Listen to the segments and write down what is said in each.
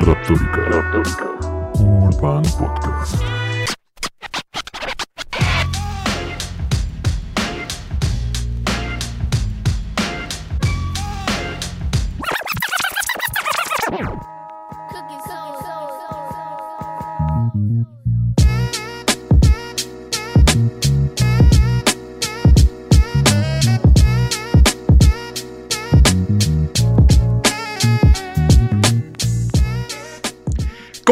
Raptórica. Urban Podcast.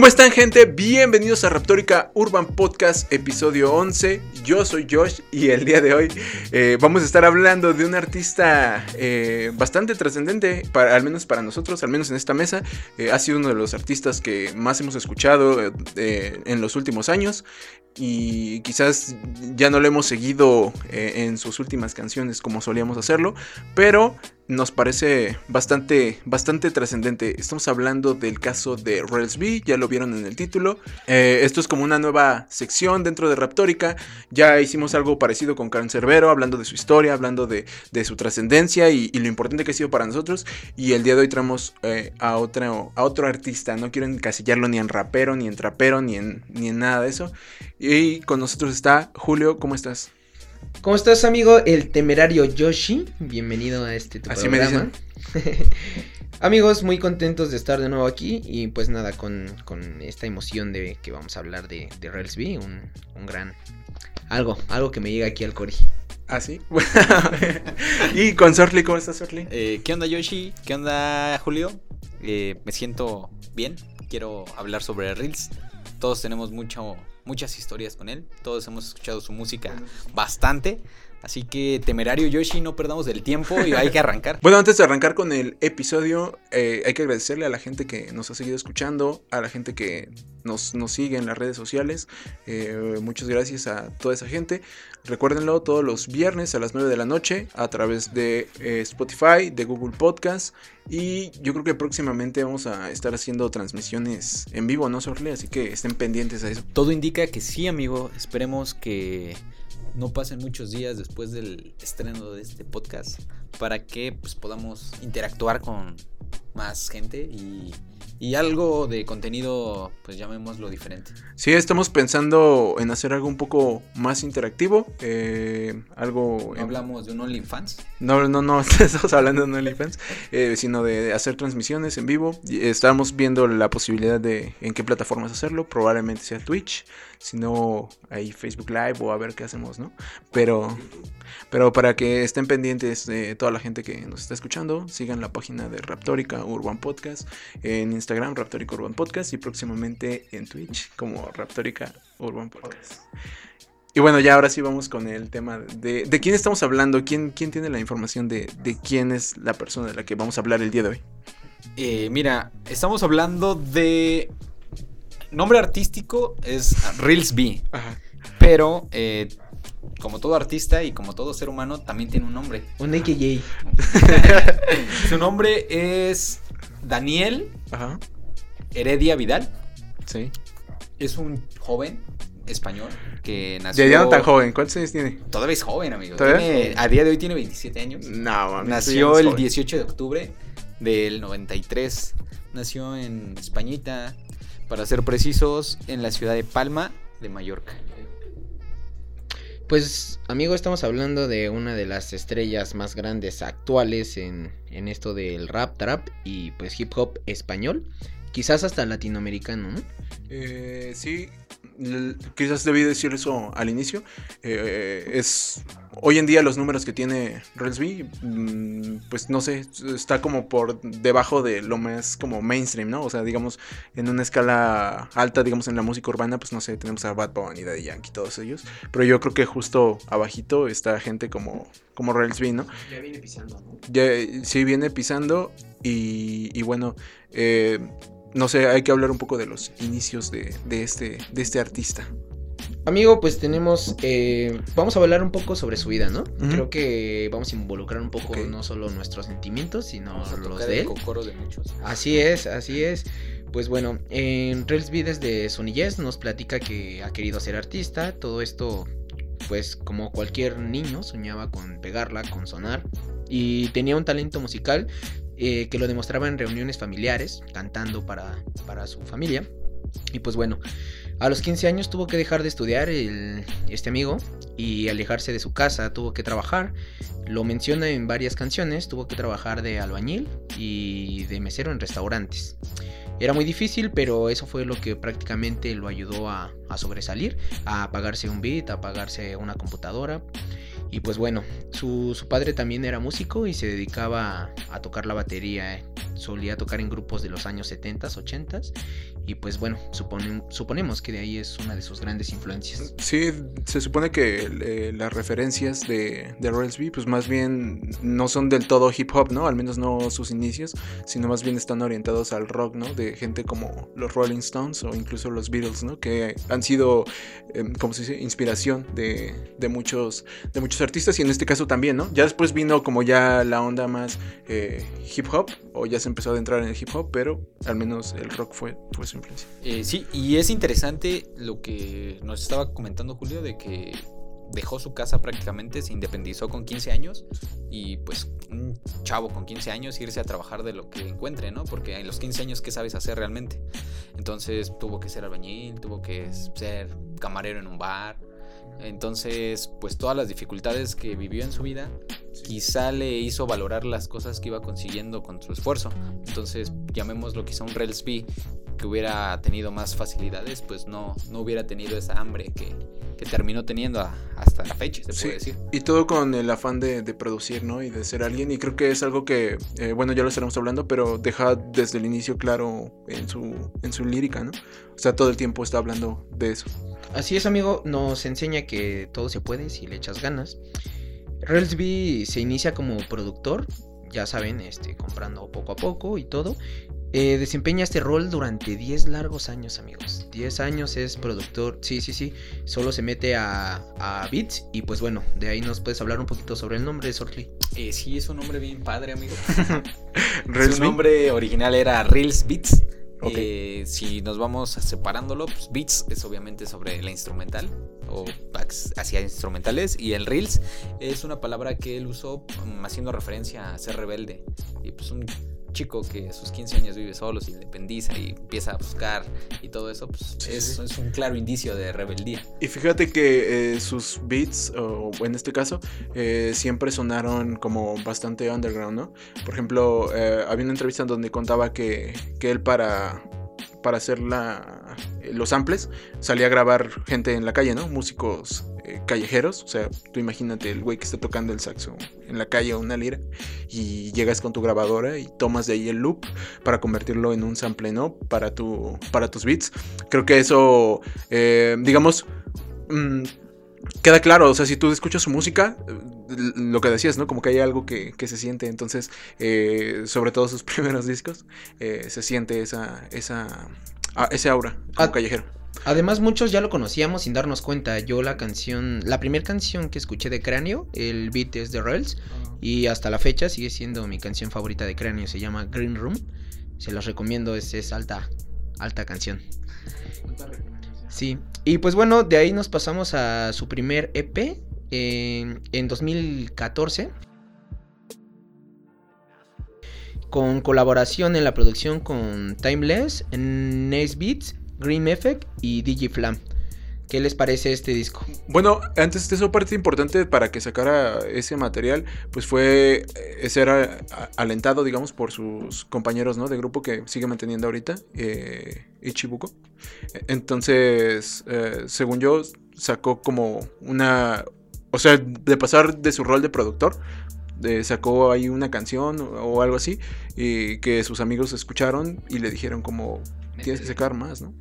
¿Cómo están gente? Bienvenidos a Raptórica Urban Podcast, episodio 11. Yo soy Josh y el día de hoy eh, vamos a estar hablando de un artista eh, bastante trascendente, al menos para nosotros, al menos en esta mesa. Eh, ha sido uno de los artistas que más hemos escuchado en los últimos años y quizás ya no lo hemos seguido en sus últimas canciones como solíamos hacerlo, pero nos parece bastante, bastante trascendente. Estamos hablando del caso de Rails B, ya lo vieron en el título. Eh, esto es como una nueva sección dentro de Raptórica. Ya hicimos algo parecido con Cancerbero, hablando de su historia, hablando de, de su trascendencia y, y lo importante que ha sido para nosotros. Y el día de hoy traemos eh, a, otro, a otro artista. No quiero encasillarlo ni en rapero, ni en trapero, ni en, ni en nada de eso. Y con nosotros está Julio, ¿cómo estás? ¿Cómo estás, amigo? El temerario Yoshi. Bienvenido a este tu Así me programa. Amigos, muy contentos de estar de nuevo aquí y pues nada, con, con esta emoción de que vamos a hablar de, de Rails B, un, un gran... Algo, algo que me llega aquí al cori. ¿Ah, sí? y con Sortly, ¿cómo estás, Sortly? Eh, ¿Qué onda Yoshi? ¿Qué onda Julio? Eh, me siento bien, quiero hablar sobre Reels. Todos tenemos mucho, muchas historias con él, todos hemos escuchado su música bastante. Así que temerario Yoshi, no perdamos el tiempo y hay que arrancar. Bueno, antes de arrancar con el episodio, eh, hay que agradecerle a la gente que nos ha seguido escuchando, a la gente que nos, nos sigue en las redes sociales. Eh, muchas gracias a toda esa gente. Recuérdenlo todos los viernes a las 9 de la noche a través de eh, Spotify, de Google Podcast. Y yo creo que próximamente vamos a estar haciendo transmisiones en vivo, ¿no, Sorle? Así que estén pendientes a eso. Todo indica que sí, amigo. Esperemos que no pasen muchos días después del estreno de este podcast para que pues, podamos interactuar con más gente y, y algo de contenido, pues llamémoslo diferente. Sí, estamos pensando en hacer algo un poco más interactivo. eh, algo... No hablamos de un OnlyFans. No, no, no, estamos hablando de no OnlyFans, eh, sino de hacer transmisiones en vivo. Estamos viendo la posibilidad de en qué plataformas hacerlo. Probablemente sea Twitch, si no, ahí Facebook Live o a ver qué hacemos, ¿no? Pero, pero para que estén pendientes de toda la gente que nos está escuchando, sigan la página de Raptórica Urban Podcast en Instagram, Raptórica Urban Podcast y próximamente en Twitch como Raptórica Urban Podcast. Y bueno, ya ahora sí vamos con el tema de, de quién estamos hablando, quién, quién tiene la información de, de quién es la persona de la que vamos a hablar el día de hoy. Eh, mira, estamos hablando de... Nombre artístico es Reels B, Ajá. pero eh, como todo artista y como todo ser humano también tiene un nombre. Un AKJ. Su nombre es Daniel Ajá. Heredia Vidal. Sí. Es un joven español que nació... Ya, ya no tan joven, ¿cuántos años tiene? Todavía es joven, amigo. ¿Todavía? Tiene- a día de hoy tiene 27 años. No, mami, Nació el es joven. 18 de octubre del 93. Nació en Españita, para ser precisos, en la ciudad de Palma de Mallorca. Pues, amigo, estamos hablando de una de las estrellas más grandes actuales en, en esto del rap, trap y pues hip hop español. Quizás hasta latinoamericano, ¿no? Eh, sí, quizás debí decir eso al inicio. Eh, es hoy en día los números que tiene Relsby, mm, pues no sé, está como por debajo de lo más como mainstream, ¿no? O sea, digamos, en una escala alta, digamos, en la música urbana, pues no sé, tenemos a Bad Bunny, Daddy Yankee, todos ellos. Pero yo creo que justo abajito está gente como, como Relsby, ¿no? Ya viene pisando, ¿no? Ya, sí viene pisando y, y bueno, eh, no sé, hay que hablar un poco de los inicios de, de este, de este artista. Amigo, pues tenemos. eh, vamos a hablar un poco sobre su vida, ¿no? Creo que vamos a involucrar un poco no solo nuestros sentimientos, sino Vamos a los tocar de él. de muchos. Así es, así es. Pues bueno, en Reels B desde su niñez nos platica que ha querido ser artista. Todo esto, pues como cualquier niño, soñaba con pegarla, con sonar. Y tenía un talento musical eh, que lo demostraba en reuniones familiares, cantando para, para su familia. Y pues bueno, a los 15 años tuvo que dejar de estudiar este amigo y alejarse de su casa, tuvo que trabajar. Lo menciona en varias canciones, tuvo que trabajar de albañil y de mesero en restaurantes. Era muy difícil, pero eso fue lo que prácticamente lo ayudó a, a sobresalir, a pagarse un beat, a pagarse una computadora. Y pues bueno, su, su padre también era músico y se dedicaba a, tocar la batería. Solía tocar en grupos de los años 70s, 80s. Y pues bueno, suponemos que de ahí es una de sus grandes influencias. Sí, se supone que eh, las referencias de, de Railsby, pues más bien no son del todo hip hop, ¿no? Al menos no sus inicios, sino más bien están orientados al rock, ¿no? De gente como los Rolling Stones o incluso los Beatles, ¿no? Que han sido, eh, como se dice, inspiración de, de muchos, de muchos artistas y en este caso también, ¿no? Ya después vino como ya la onda más eh, hip hop o ya se empezó a adentrar en el hip hop, pero al menos el rock fue, fue Eh, sí, y es interesante lo que nos estaba comentando Julio de que dejó su casa prácticamente, se independizó con 15 años y pues un chavo con 15 años irse a trabajar de lo que encuentre, ¿no? Porque en los 15 años, ¿qué sabes hacer realmente? Entonces tuvo que ser albañil, tuvo que ser camarero en un bar. Entonces, pues todas las dificultades que vivió en su vida quizá le hizo valorar las cosas que iba consiguiendo con su esfuerzo. Entonces, llamémoslo quizá un Railsby que hubiera tenido más facilidades, pues no, no hubiera tenido esa hambre que, que terminó teniendo a- hasta la fecha, se Sí, puede decir. y todo con el afán de, de producir, ¿no? Y de ser alguien. Y creo que es algo que, eh, bueno, ya lo estaremos hablando, pero deja desde el inicio claro en su, en su lírica, ¿no? O sea, todo el tiempo está hablando de eso. Así es, amigo, nos enseña que todo se puede si le echas ganas. Railsby se inicia como productor, ya saben, este, comprando poco a poco y todo. Eh, desempeña este rol durante 10 largos años, amigos. 10 años es productor, sí, sí, sí. Solo se mete a, a Beats y pues bueno, de ahí nos puedes hablar un poquito sobre el nombre de Sortly. Eh, sí, es un nombre bien padre, amigo. Su nombre original era Reels Beats. Eh, si nos vamos separándolo, pues Beats es obviamente sobre la instrumental o hacia instrumentales y el Reels es una palabra que él usó mm, haciendo referencia a ser rebelde. Y pues un chico que a sus 15 años vive solo, se independiza y empieza a buscar y todo eso, pues Sí, es, sí. es un claro indicio de rebeldía. Y fíjate que eh, sus beats, o en este caso, eh, siempre sonaron como bastante underground, ¿no? Por ejemplo, eh, había una entrevista donde contaba que, que él para, para hacer la, los samples salía a grabar gente en la calle, ¿no? Músicos eh, callejeros. O sea, tú imagínate el güey que está tocando el saxo en la calle o una lira y llegas con tu grabadora y tomas de ahí el loop para convertirlo en un sample, ¿no? Para, tu, para tus beats. Creo que eso, eh, digamos, mm, queda claro. O sea, si tú escuchas su música, eh, lo que decías, ¿no? Como que hay algo que, que se siente. Entonces, eh, sobre todo sus primeros discos, eh, se siente esa, esa, ah, ese aura como Ah. callejero. Además, muchos ya lo conocíamos sin darnos cuenta. Yo la canción, la primera canción que escuché de Cráneo, el beat es de Rails. Y hasta la fecha sigue siendo mi canción favorita de Cráneo. Se llama Green Room. Se las recomiendo, es, es alta, alta canción. Sí. Y pues bueno, de ahí nos pasamos a su primer EP en, en 2014. Con colaboración en la producción con Timeless, Nice Beats, Green Effect y DJ Flam. ¿Qué les parece este disco? Bueno, antes de eso, parte importante para que sacara ese material, pues fue eh, ser alentado, digamos, por sus compañeros, ¿no? De grupo que sigue manteniendo ahorita, eh, Ichibuko. Entonces, eh, según yo, sacó como una... O sea, de pasar de su rol de productor, de- sacó ahí una canción o, o algo así, y que sus amigos escucharon y le dijeron como, tienes que sacar más, ¿no?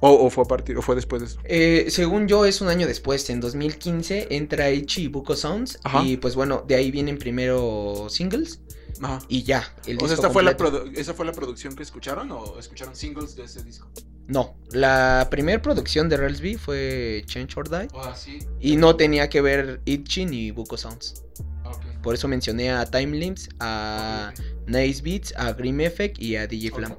O, o fue a partir, o fue después de eso. Eh, según yo, es un año después, en 2015, entra Ichi Buko Sounds. Ajá. Y pues bueno, de ahí vienen primero singles Ajá. y ya. El O sea, ¿esta fue la ¿esa fue la producción que escucharon o escucharon singles de ese disco? No, la primera producción de Railsby fue Change or Die. Ah, sí. Y no tenía que ver Ichi ni Buko Sounds. Ok. Por eso mencioné a Time Limps, a Nice Beats, a Grim Effect y a DJ Flam.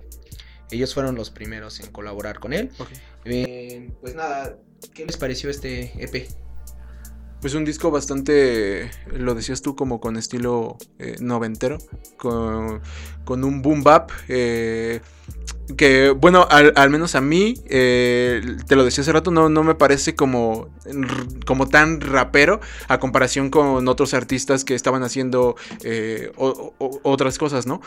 Ellos fueron los primeros en colaborar con él. Ok. Eh, pues nada, ¿qué les pareció este EP? Pues un disco bastante, lo decías tú, como con estilo eh, noventero, con, con un boom bap. eh, que bueno, al, menos a mí, eh, te lo decía hace rato, no, no me parece como, como tan rapero a comparación con otros artistas que estaban haciendo eh, otras cosas, ¿no?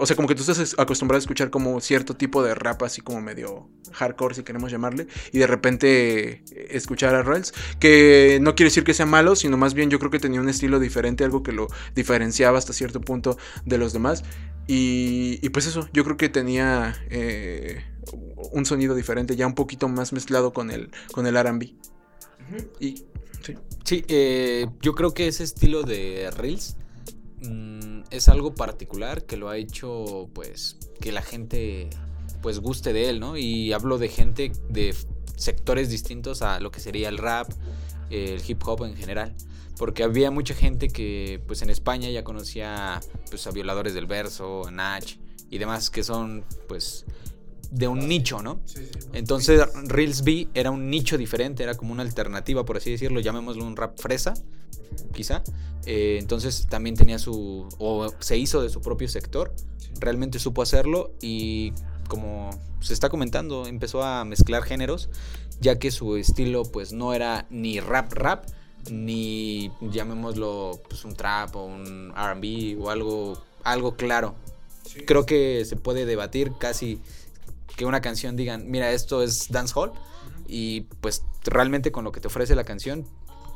O sea, como que tú estás acostumbrado a escuchar como cierto tipo de rap, así como medio hardcore, si queremos llamarle, y de repente escuchar a Rails, que no quiere decir que sea malo, sino más bien yo creo que tenía un estilo diferente, algo que lo diferenciaba hasta cierto punto de los demás. Y, y pues eso, yo creo que tenía eh, un sonido diferente, ya un poquito más mezclado con el, con el RB. Y sí. Sí, eh, yo creo que ese estilo de Reels mm, es algo particular que lo ha hecho, pues, que la gente, pues, guste de él, ¿no? Y hablo de gente de sectores distintos a lo que sería el rap, el hip hop en general. Porque había mucha gente que, pues, en España ya conocía, pues, a Violadores del Verso, a Nach y demás, que son, pues, de un nicho, ¿no? Entonces Reels B era un nicho diferente, era como una alternativa, por así decirlo, llamémoslo un rap fresa, quizá. Eh, entonces también tenía su, o se hizo de su propio sector, realmente supo hacerlo y como se está comentando, empezó a mezclar géneros, ya que su estilo pues no era ni rap rap, ni llamémoslo pues un trap o un RB o algo, algo claro. Creo que se puede debatir casi que una canción digan, mira, esto es dancehall y pues realmente con lo que te ofrece la canción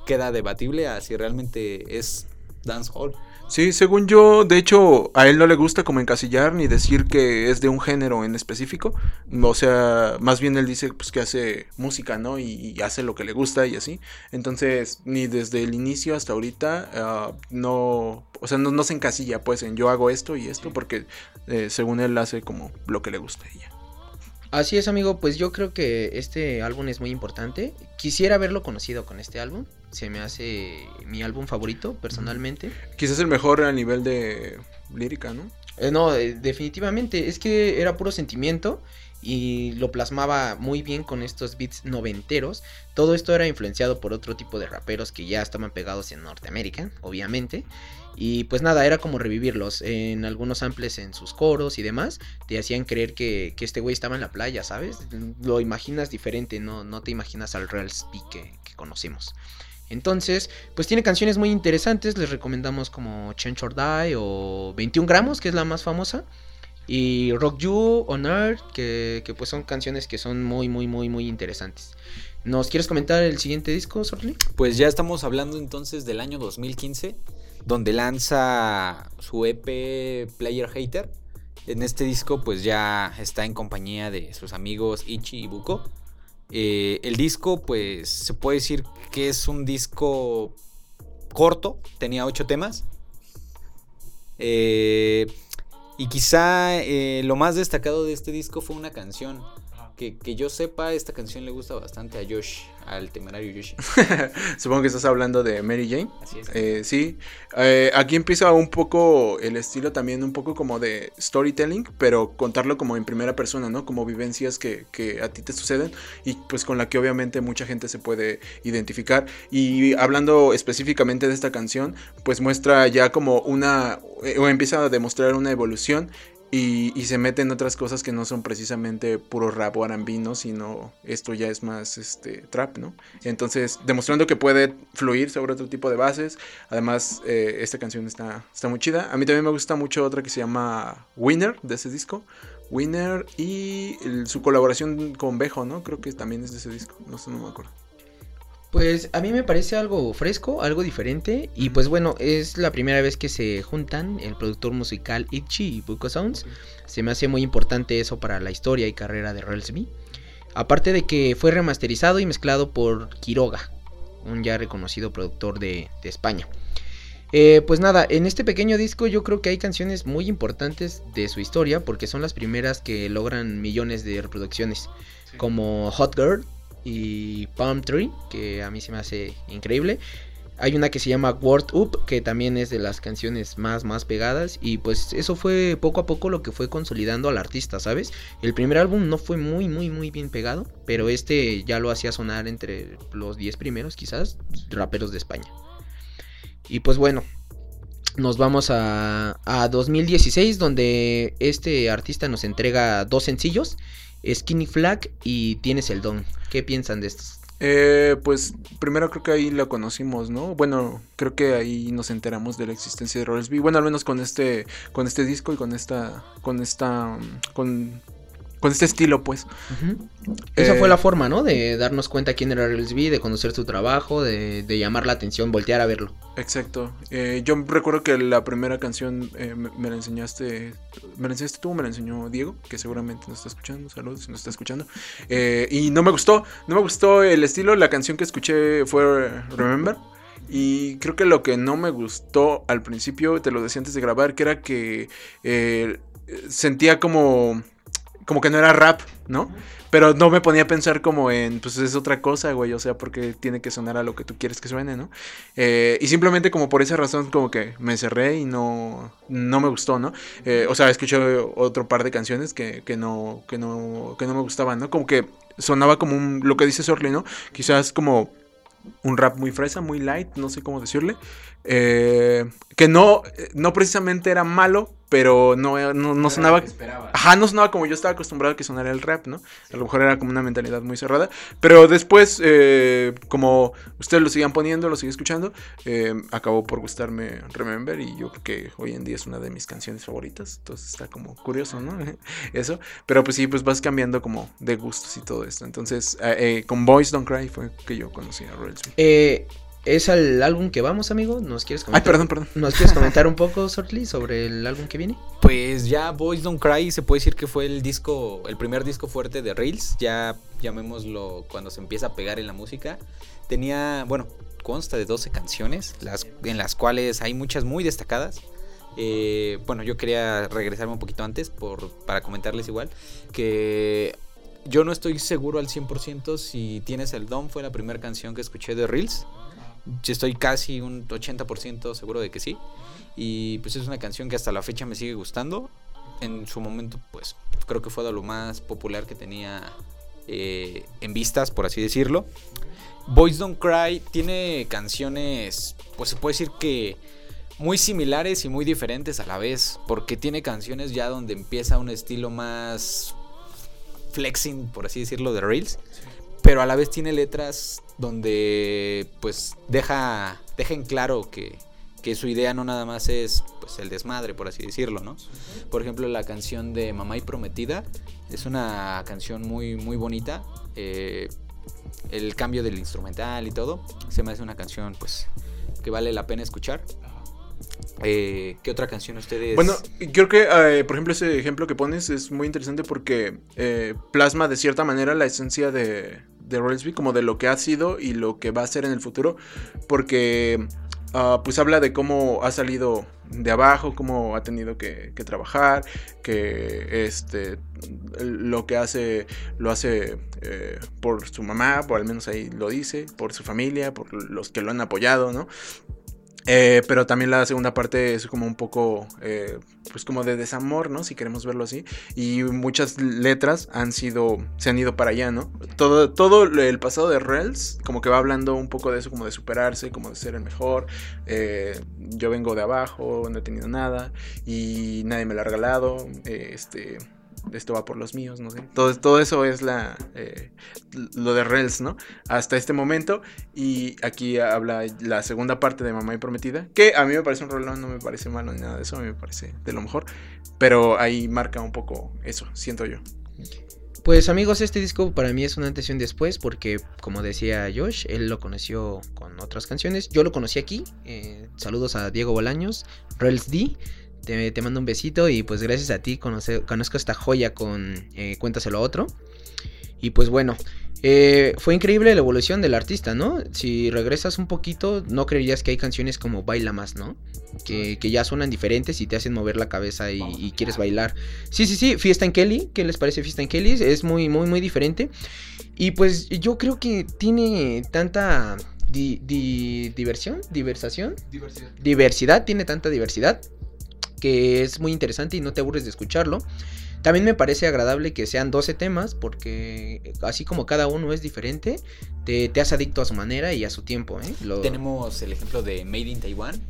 queda debatible a si realmente es dancehall. Sí, según yo, de hecho, a él no le gusta como encasillar ni decir que es de un género en específico. O sea, más bien él dice pues que hace música, ¿no? Y, y hace lo que le gusta y así. Entonces, ni desde el inicio hasta ahorita, ah, no, o sea, no, no se encasilla pues en yo hago esto y esto porque eh, según él hace como lo que le gusta. Así es, amigo, pues yo creo que este álbum es muy importante. Quisiera haberlo conocido con este álbum. Se me hace mi álbum favorito, personalmente. Quizás el mejor a nivel de lírica, ¿no? Eh, no, eh, definitivamente. Es que era puro sentimiento y lo plasmaba muy bien con estos beats noventeros. Todo esto era influenciado por otro tipo de raperos que ya estaban pegados en Norteamérica, obviamente. Y pues nada, era como revivirlos en algunos samples en sus coros y demás. Te hacían creer que, que este güey estaba en la playa, ¿sabes? Lo imaginas diferente, no, no te imaginas al Real Speak que, que conocemos. Entonces, pues tiene canciones muy interesantes. Les recomendamos como Change or Die o 21 gramos, que es la más famosa. Y Rock You, On Earth, que, pues son canciones que son muy, muy, muy, muy interesantes. ¿Nos quieres comentar el siguiente disco, Sorli? Pues ya estamos hablando entonces del año 2015, donde lanza su EP Player Hater. En este disco pues ya está en compañía de sus amigos Ichi y Buko. Eh, el disco pues se puede decir que es un disco corto, tenía ocho temas. Eh, y quizá eh, lo más destacado de este disco fue una canción. Que, que yo sepa, esta canción le gusta bastante a Josh, al temerario Yoshi. Supongo que estás hablando de Mary Jane. Así es. Eh, sí, Eh, aquí empieza un poco el estilo también, un poco como de storytelling, pero contarlo como en primera persona, ¿no? Como vivencias que, que a ti te suceden y pues con la que obviamente mucha gente se puede identificar. Y hablando específicamente de esta canción, pues muestra ya como una, eh, o empieza a demostrar una evolución. Y, y se mete en otras cosas que no son precisamente puro rap o R&B, ¿no? Sino esto ya es más este, trap, ¿no? Entonces, demostrando que puede fluir sobre otro tipo de bases. Además, eh, esta canción está, está muy chida. A mí también me gusta mucho otra que se llama Winner, de ese disco. Winner y su colaboración con Bejo, ¿no? Creo que también es de ese disco. No sé, no me acuerdo. Pues a mí me parece algo fresco, algo diferente. Y pues bueno, es la primera vez que se juntan el productor musical Itchy y Buko Sounds. Se me hace muy importante eso para la historia y carrera de Rails B. Aparte de que fue remasterizado y mezclado por Quiroga, un ya reconocido productor de, de España. Eh, pues nada, en este pequeño disco yo creo que hay canciones muy importantes de su historia porque son las primeras que logran millones de reproducciones, como Hot Girl y Palm Tree, que a mí se me hace increíble. Hay una que se llama Word Up, que también es de las canciones más, más pegadas. Y pues eso fue poco a poco lo que fue consolidando al artista, ¿sabes? El primer álbum no fue muy, muy, muy bien pegado. Pero este ya lo hacía sonar entre los 10 primeros, quizás, raperos de España. Y pues bueno, nos vamos a, a 2016, donde este artista nos entrega dos sencillos. Skinny Flag y Tienes el Don. ¿Qué piensan de estos? Eh, pues primero creo que ahí lo conocimos, ¿no? Bueno, creo que ahí nos enteramos de la existencia de Rollsby. Bueno, al menos con este, con este disco y con esta, con esta, mm, con, con este estilo, pues. Ujú. Esa Eh, fue la forma, ¿no? De darnos cuenta quién era RLSB, de conocer su trabajo, de, de llamar la atención, voltear a verlo. Exacto. Eh, yo recuerdo que la primera canción eh, me, me la enseñaste. ¿Me la enseñaste tú me la enseñó Diego? Que seguramente nos está escuchando. Saludos si nos está escuchando. Eh, y no me gustó. No me gustó el estilo. La canción que escuché fue Remember. Y creo que lo que no me gustó al principio, te lo decía antes de grabar, que era que eh, sentía como. Como que no era rap, ¿no? Pero no me ponía a pensar como en, pues es otra cosa, güey. O sea, porque tiene que sonar a lo que tú quieres que suene, ¿no? Eh, y simplemente como por esa razón como que me cerré y no, no me gustó, ¿no? Eh, o sea, escuché otro par de canciones que, que, no, que, no, que no me gustaban, ¿no? Como que sonaba como un, lo que dice Sorley, ¿no? Quizás como un rap muy fresa, muy light, no sé cómo decirle. Eh, que no, no precisamente era malo, pero no, no, no sonaba... Ajá, no sonaba como yo estaba acostumbrado a que sonara el rap, ¿no? A lo mejor era como una mentalidad muy cerrada. Pero después, eh, como ustedes lo siguen poniendo, lo siguen escuchando, eh, acabó por gustarme Remember y yo creo que hoy en día es una de mis canciones favoritas. Entonces está como curioso, ¿no? Eso. Pero pues sí, pues vas cambiando como de gustos y todo esto. Entonces, eh, eh, con Boys Don't Cry fue que yo conocí a Royal Smith. Eh, ¿Es al álbum que vamos, amigo? ¿Nos quieres Ay, comentar? perdón, perdón. ¿Nos quieres comentar un poco, Sortly, sobre el álbum que viene? Pues ya Boys Don't Cry se puede decir que fue el disco, el primer disco fuerte de Rails, ya llamémoslo cuando se empieza a pegar en la música. Tenía, bueno, consta de 12 canciones, las, en las cuales hay muchas muy destacadas. Eh, bueno, yo quería regresarme un poquito antes por, para comentarles igual que yo no estoy seguro al 100% si Tienes el Don fue la primera canción que escuché de Reels. Estoy casi un 80% seguro de que sí. Y pues es una canción que hasta la fecha me sigue gustando. En su momento, pues creo que fue de lo más popular que tenía eh, en vistas, por así decirlo. Boys Don't Cry tiene canciones, pues se puede decir que muy similares y muy diferentes a la vez. Porque tiene canciones ya donde empieza un estilo más flexing, por así decirlo, de Reels. Pero a la vez tiene letras donde pues deja, deja en claro que, que su idea no nada más es pues el desmadre, por así decirlo, ¿no? Por ejemplo, la canción de Mamá y Prometida es una canción muy, muy bonita. eh, el cambio del instrumental y todo, se me hace una canción pues que vale la pena escuchar. Eh, ¿Qué otra canción ustedes? Bueno, creo que, eh, por ejemplo, ese ejemplo que pones es muy interesante porque eh, plasma de cierta manera la esencia de, de Rollsby, como de lo que ha sido y lo que va a ser en el futuro, porque ah, pues habla de cómo ha salido de abajo, cómo ha tenido que, que trabajar, que este lo que hace lo hace por su mamá, por al menos ahí lo dice, por su familia, por los que lo han apoyado, ¿no? Eh, pero también la segunda parte es como un poco, eh, pues como de desamor, ¿no? Si queremos verlo así. Y muchas letras han sido, se han ido para allá, ¿no? Todo, todo el pasado de Rels, como que va hablando un poco de eso, como de superarse, como de ser el mejor. Eh, yo vengo de abajo, no he tenido nada y nadie me lo ha regalado. eh, este, esto va por los míos, no sé. Todo, todo eso es la, eh, lo de Rels, ¿no? Hasta este momento. Y aquí habla la segunda parte de Mamá y Prometida. Que a mí me parece un rolón, no me parece malo ni nada de eso. A mí me parece de lo mejor. Pero ahí marca un poco eso, siento yo. Pues amigos, este disco para mí es un antes y un después porque, como decía Josh, él lo conoció con otras canciones. Yo lo conocí aquí. eh, saludos a Diego Bolaños, Rels D. Te, te mando un besito y pues gracias a ti conoce- conozco esta joya con eh, Cuéntaselo a otro. Y pues bueno, eh, fue increíble la evolución del artista, ¿no? Si regresas un poquito, no creerías que hay canciones como Baila Más, ¿no? Que, que ya suenan diferentes y te hacen mover la cabeza y, y quieres bailar. Sí, sí, sí, Fiesta en Kelly, ¿qué les parece Fiesta en Kelly? Es muy, muy, muy diferente. Y pues yo creo que tiene tanta di- di- diversión, diversación, diversidad, tiene tanta diversidad que es muy interesante y no te aburres de escucharlo. También me parece agradable que sean 12 temas porque así como cada uno es diferente, te, te hace adicto a su manera y a su tiempo. ¿eh? Lo- Tenemos el ejemplo de Made in Taiwan,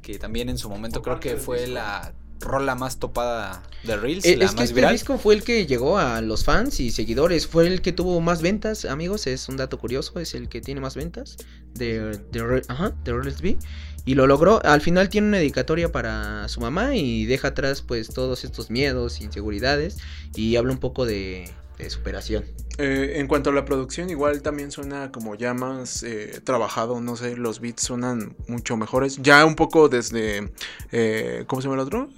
que también en su momento creo que fue la rola más topada de Reels, Eh, la es que este viral. disco fue el que llegó a los fans y seguidores, fue el que tuvo más ventas, amigos, es un dato curioso, es el que tiene más ventas de, de, Re- ajá, de Reels B. Y lo logró, al final tiene una dedicatoria para su mamá y deja atrás pues todos estos miedos, inseguridades y habla un poco de, de superación. Eh, en cuanto a la producción, igual también suena como ya más eh, trabajado, no sé, los beats suenan mucho mejores. Ya un poco desde, eh, ¿cómo se llama el otro?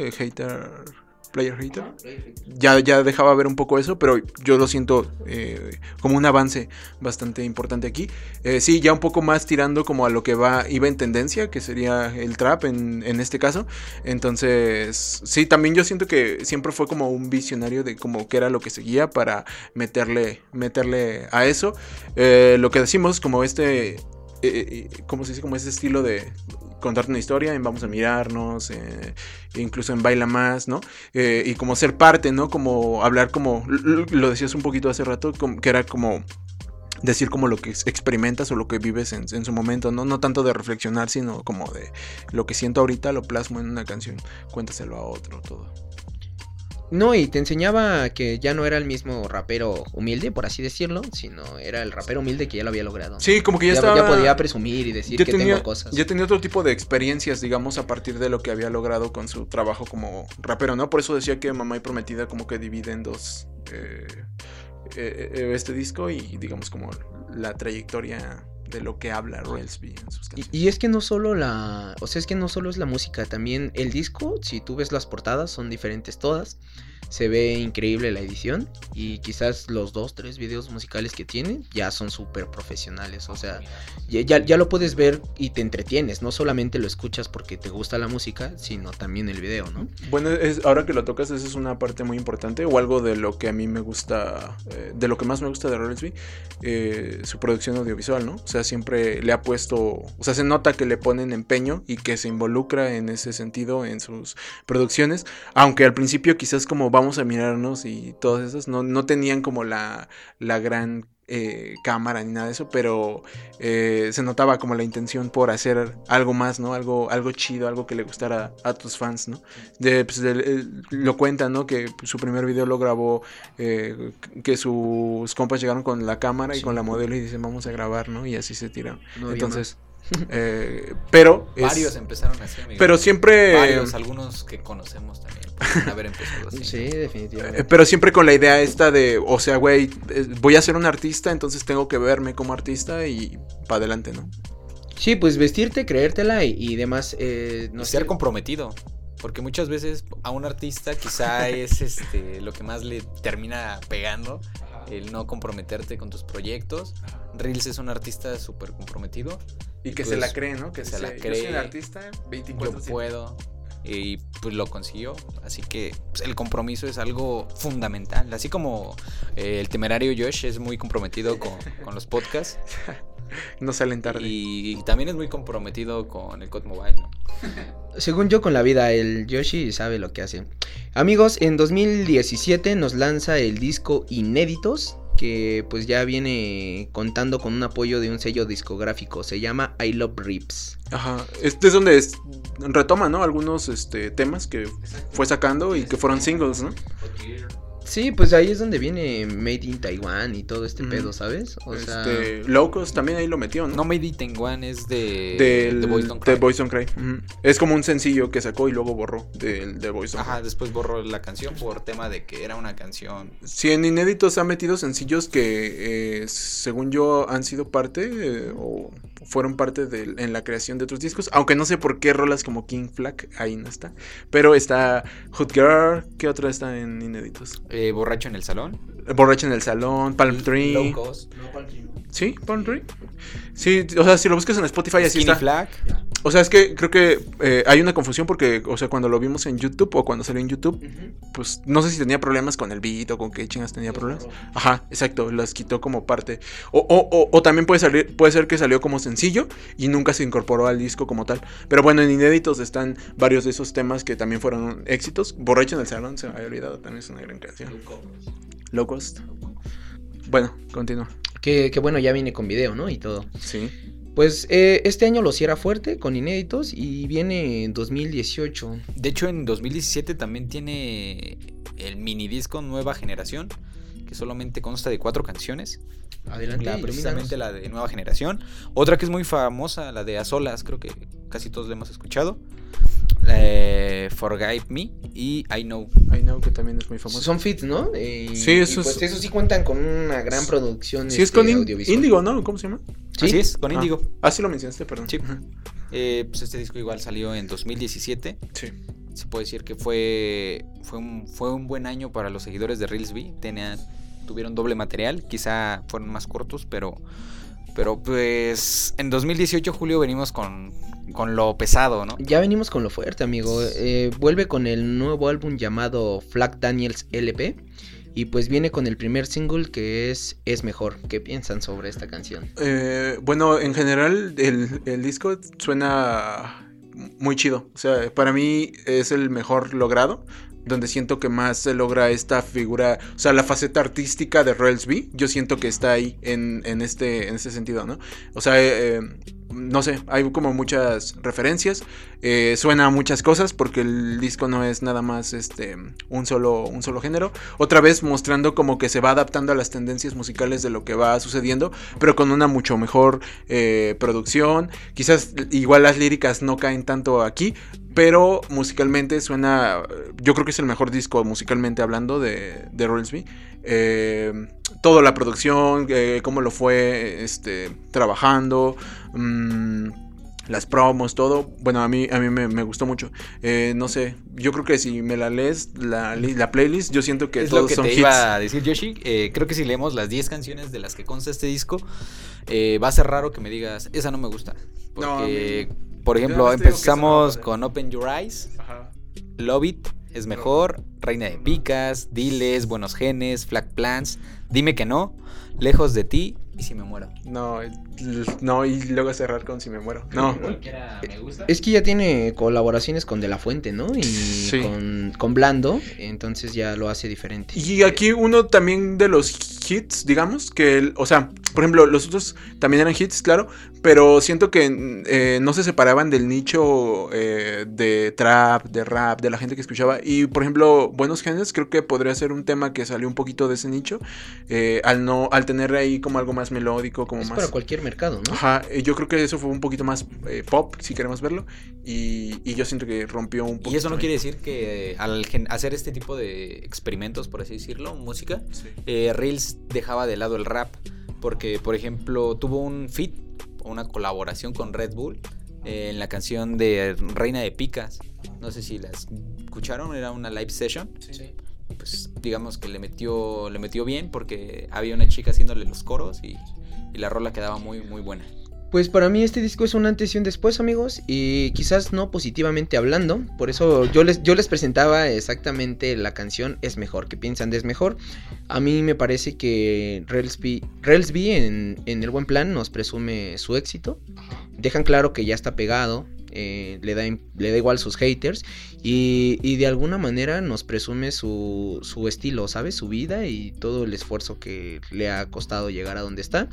Hater, Player Hater. Ya, ya dejaba ver un poco eso, pero yo lo siento eh, como un avance bastante importante aquí. Eh, sí, ya un poco más tirando como a lo que va, iba en tendencia, que sería el trap en, en este caso. Entonces, sí, también yo siento que siempre fue como un visionario de como que era lo que seguía para meterle, meterle a eso. Eh, lo que decimos, como este, eh, eh, ¿cómo se dice? Como ese estilo de contarte una historia en vamos a mirarnos, eh, incluso en baila más, ¿no? Eh, y como ser parte, ¿no? Como hablar como, lo decías un poquito hace rato, que era como decir como lo que experimentas o lo que vives en, en su momento, ¿no? No tanto de reflexionar, sino como de lo que siento ahorita lo plasmo en una canción, cuéntaselo a otro, todo. No, y te enseñaba que ya no era el mismo rapero humilde, por así decirlo, sino era el rapero humilde que ya lo había logrado. Sí, como que ya, ya, estaba... ya podía presumir y decir ya que tenía, tengo cosas. ya tenía otro tipo de experiencias, digamos, a partir de lo que había logrado con su trabajo como rapero, ¿no? Por eso decía que Mamá y Prometida como que divide en dos eh, eh, eh, este disco y digamos como la trayectoria de lo que habla Royalsby en sus canciones. y es que no solo la, o sea, es que no solo es la música, también el disco, si tú ves las portadas, son diferentes todas. Se ve increíble la edición y quizás los dos, tres videos musicales que tiene ya son súper profesionales. O sea, ya, ya, lo puedes ver y te entretienes. No solamente lo escuchas porque te gusta la música, sino también el video, ¿no? Bueno, es, ahora que lo tocas, esa es una parte muy importante o algo de lo que a mí me gusta, eh, de lo que más me gusta de Royalsby, eh, su producción audiovisual, ¿no? O sea, siempre le ha puesto, o sea, se nota que le ponen empeño y que se involucra en ese sentido en sus producciones, aunque al principio quizás como vamos a mirarnos y todas esas, no, no tenían como la, la gran eh, cámara ni nada de eso, pero eh, se notaba como la intención por hacer algo más, ¿no? Algo, algo chido, algo que le gustara a tus fans, ¿no? De, pues, el- lo cuentan, ¿no? Que su primer video lo grabó, eh, que sus compas llegaron con la cámara y con la modelo y dicen, vamos a grabar, ¿no? Y así se tiraron. No Entonces, eh, pero... es- Varios empezaron así, amigo. pero siempre... Varios, algunos que conocemos también. Haber empezado así. Sí, definitivamente. Eh, Pero siempre con la idea esta de, o sea, güey, eh, voy a ser un artista, entonces tengo que verme como artista y para adelante, ¿no? Sí, pues vestirte, creértela y, y demás. Eh, no y sé. ser comprometido. Porque muchas veces a un artista quizá es este lo que más le termina pegando, el no comprometerte con tus proyectos. Reels es un artista súper comprometido. Y que Pues, se la cree, ¿no? Que se la Yo soy un cree. artista, Yo 24 puedo. Y pues lo consiguió. Así que pues, el compromiso es algo fundamental. Así como eh, el temerario Josh es muy comprometido con, con los podcasts. No salen tarde. Y también es muy comprometido con el COD Mobile, ¿no? Según yo con la vida, el Yoshi sabe lo que hace. Amigos, en 2017 nos lanza el disco Inéditos, que pues ya viene contando con un apoyo de un sello discográfico. Se llama I Love Rips. Ajá. Este es donde es- retoma, ¿no? Algunos este, temas que fue sacando y que fueron singles, ¿no? Sí, pues ahí es donde viene Made in Taiwan y todo este pedo, ¿sabes? O sea, Este, Locos también ahí lo metió, ¿no? No Made in Taiwan es de Del, The Boys Don't Cry. Boys Don't Cry. Es como un sencillo que sacó y luego borró del de Boys Don't Ajá, Cry. después borró la canción por tema de que era una canción. Sí, en Inéditos ha metido sencillos que, eh, según yo, han sido parte eh, o fueron parte de, en la creación de otros discos. Aunque no sé por qué rolas como King Flag ahí no está. Pero está Hood Girl. ¿Qué otra está en Inéditos? eh, borracho en el salón. Borracha en el salón, Palm Tree. Low Cost. ¿Sí? Palm Tree. Sí, o sea, si lo buscas en Spotify así Skinny está. Flag. O sea, es que creo que eh, hay una confusión porque, o sea, cuando lo vimos en YouTube o cuando salió en YouTube, pues no sé si tenía problemas con el beat o con qué chingas tenía problemas. Ajá, exacto, las quitó como parte. O, o, o, o también puede, salir, puede ser que salió como sencillo y nunca se incorporó al disco como tal. Pero bueno, en inéditos están varios de esos temas que también fueron éxitos. Borracho en el salón, se me había olvidado, también es una gran canción. Low Cost. Bueno, continúa. Que, que bueno, ya viene con video, ¿no? Y todo. Sí. Pues eh, este año lo cierra fuerte con inéditos y viene en 2018. De hecho, en 2017 también tiene el mini disco Nueva Generación, que solamente consta de cuatro canciones. Adelante, La, precisamente la de Nueva Generación. Otra que es muy famosa, la de A Solas, creo que casi todos la hemos escuchado. La de Forgive Me y I Know. I know que también es muy famoso. Son fits, ¿no? Eh, Sí, y eso pues es- eso sí cuentan con una gran producción. Sí, es este, con In- audiovisual. Índigo, ¿no? ¿Cómo se llama? Sí. Así es, con Ah. Índigo. Ah, sí lo mencionaste, perdón. Sí. Eh, pues este disco igual salió en 2017. Sí. Se puede decir que fue, fue, un, fue un buen año para los seguidores de Reelsby. Tenían, tuvieron doble material, quizá fueron más cortos, pero, pero pues en 2018, Julio, venimos con, con lo pesado, ¿no? Ya venimos con lo fuerte, amigo. Eh, vuelve con el nuevo álbum llamado Flag Daniels LP. Y pues viene con el primer single que es Es Mejor. ¿Qué piensan sobre esta canción? Eh, bueno, en general el, el disco suena muy chido. O sea, para mí es el mejor logrado. Donde siento que más se logra esta figura, o sea, la faceta artística de Rails B. Yo siento que está ahí en, en este, en este sentido, ¿no? O sea, eh, no sé, hay como muchas referencias. eh, suena a muchas cosas porque el disco no es nada más este un solo, un solo género. Otra vez mostrando como que se va adaptando a las tendencias musicales de lo que va sucediendo, pero con una mucho mejor eh, producción. Quizás igual las líricas no caen tanto aquí, pero musicalmente suena. Yo creo que es el mejor disco musicalmente hablando de, de Rollsby. Eh, toda la producción, eh, cómo lo fue este, trabajando. mm, las promos, todo. Bueno, a mí, a mí me, me gustó mucho. Eh, no sé, yo creo que si me la lees, la, la playlist, yo siento que es todos lo que son te hits. iba a decir, Yoshi. Eh, creo que si leemos las 10 canciones de las que consta este disco, eh, va a ser raro que me digas, esa no me gusta. No, Porque, mí- por ejemplo, empezamos con Open Your Eyes, Ajá. Love It, Es Mejor, Reina de Picas, Diles, Buenos Genes, Flag Plans, Dime que no, Lejos de ti y Si me muero. No, no, y luego cerrar con si me muero. No. me gusta. Es que ya tiene colaboraciones con De La Fuente, ¿no? Y Sí. con, con Blando. Entonces ya lo hace diferente. Y aquí uno también de los hits, digamos, que, el- o sea, por ejemplo, los otros también eran hits, claro, pero siento que eh, no se separaban del nicho eh, de trap, de rap, de la gente que escuchaba. Y, por ejemplo, Buenos Genes creo que podría ser un tema que salió un poquito de ese nicho, eh, al no, al tener ahí como algo más melódico, como Es más... para cualquier mercado, ¿no? Ajá, eh, yo creo que eso fue un poquito más eh, pop, si queremos verlo, y, y yo siento que rompió un poco. Y eso no quiere decir que eh, al gen- hacer este tipo de experimentos, por así decirlo, música, eh, Reels dejaba de lado el rap. Porque, por ejemplo, tuvo un feat, una colaboración con Red Bull eh, en la canción de Reina de Picas. No sé si la escucharon, era una live session. Pues digamos que le metió, le metió bien porque había una chica haciéndole los coros y, y la rola quedaba muy, muy buena. Pues para mí este disco es un antes y un después, amigos, y quizás no positivamente hablando, por eso yo les, yo les presentaba exactamente la canción Es Mejor, ¿qué piensan de Es Mejor? A mí me parece que Relsby, Relsby en, en el buen plan nos presume su éxito, dejan claro que ya está pegado, eh, le, da, le da igual sus haters, y, y de alguna manera nos presume su, su estilo, ¿sabes? Su vida y todo el esfuerzo que le ha costado llegar a donde está.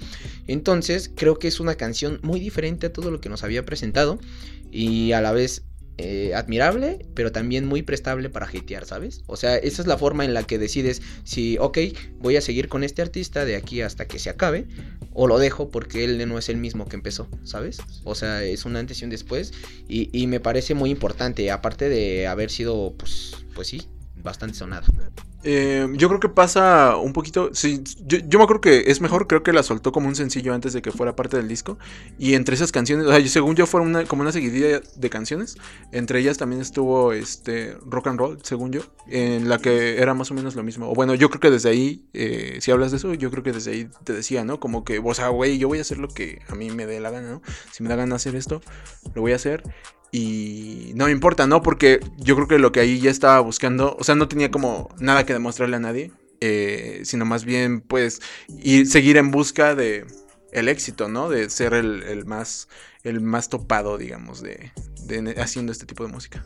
Entonces, creo que es una canción muy diferente a todo lo que nos había presentado y a la vez eh, admirable, pero también muy prestable para hatear, ¿sabes? O sea, esa es la forma en la que decides si, ok, voy a seguir con este artista de aquí hasta que se acabe, o lo dejo porque él no es el mismo que empezó, ¿sabes? O sea, es un antes y un después, y, y me parece muy importante, aparte de haber sido, pues, pues sí, bastante sonada. Eh, yo creo que pasa un poquito. Sí, yo, yo me acuerdo que es mejor. Creo que la soltó como un sencillo antes de que fuera parte del disco. Y entre esas canciones, o sea, según yo, fueron una, como una seguidilla de canciones. Entre ellas también estuvo este rock and roll, según yo, en la que era más o menos lo mismo. O bueno, yo creo que desde ahí, eh, si hablas de eso, yo creo que desde ahí te decía, ¿no? Como que, o sea, güey, yo voy a hacer lo que a mí me dé la gana, ¿no? Si me da gana hacer esto, lo voy a hacer. Y no me importa, ¿no? Porque yo creo que lo que ahí ya estaba buscando, o sea, no tenía como nada que demostrarle a nadie, eh, sino más bien, pues, ir, seguir en busca de el éxito, ¿no? De ser el, el más, el más topado, digamos, de, de haciendo este tipo de música.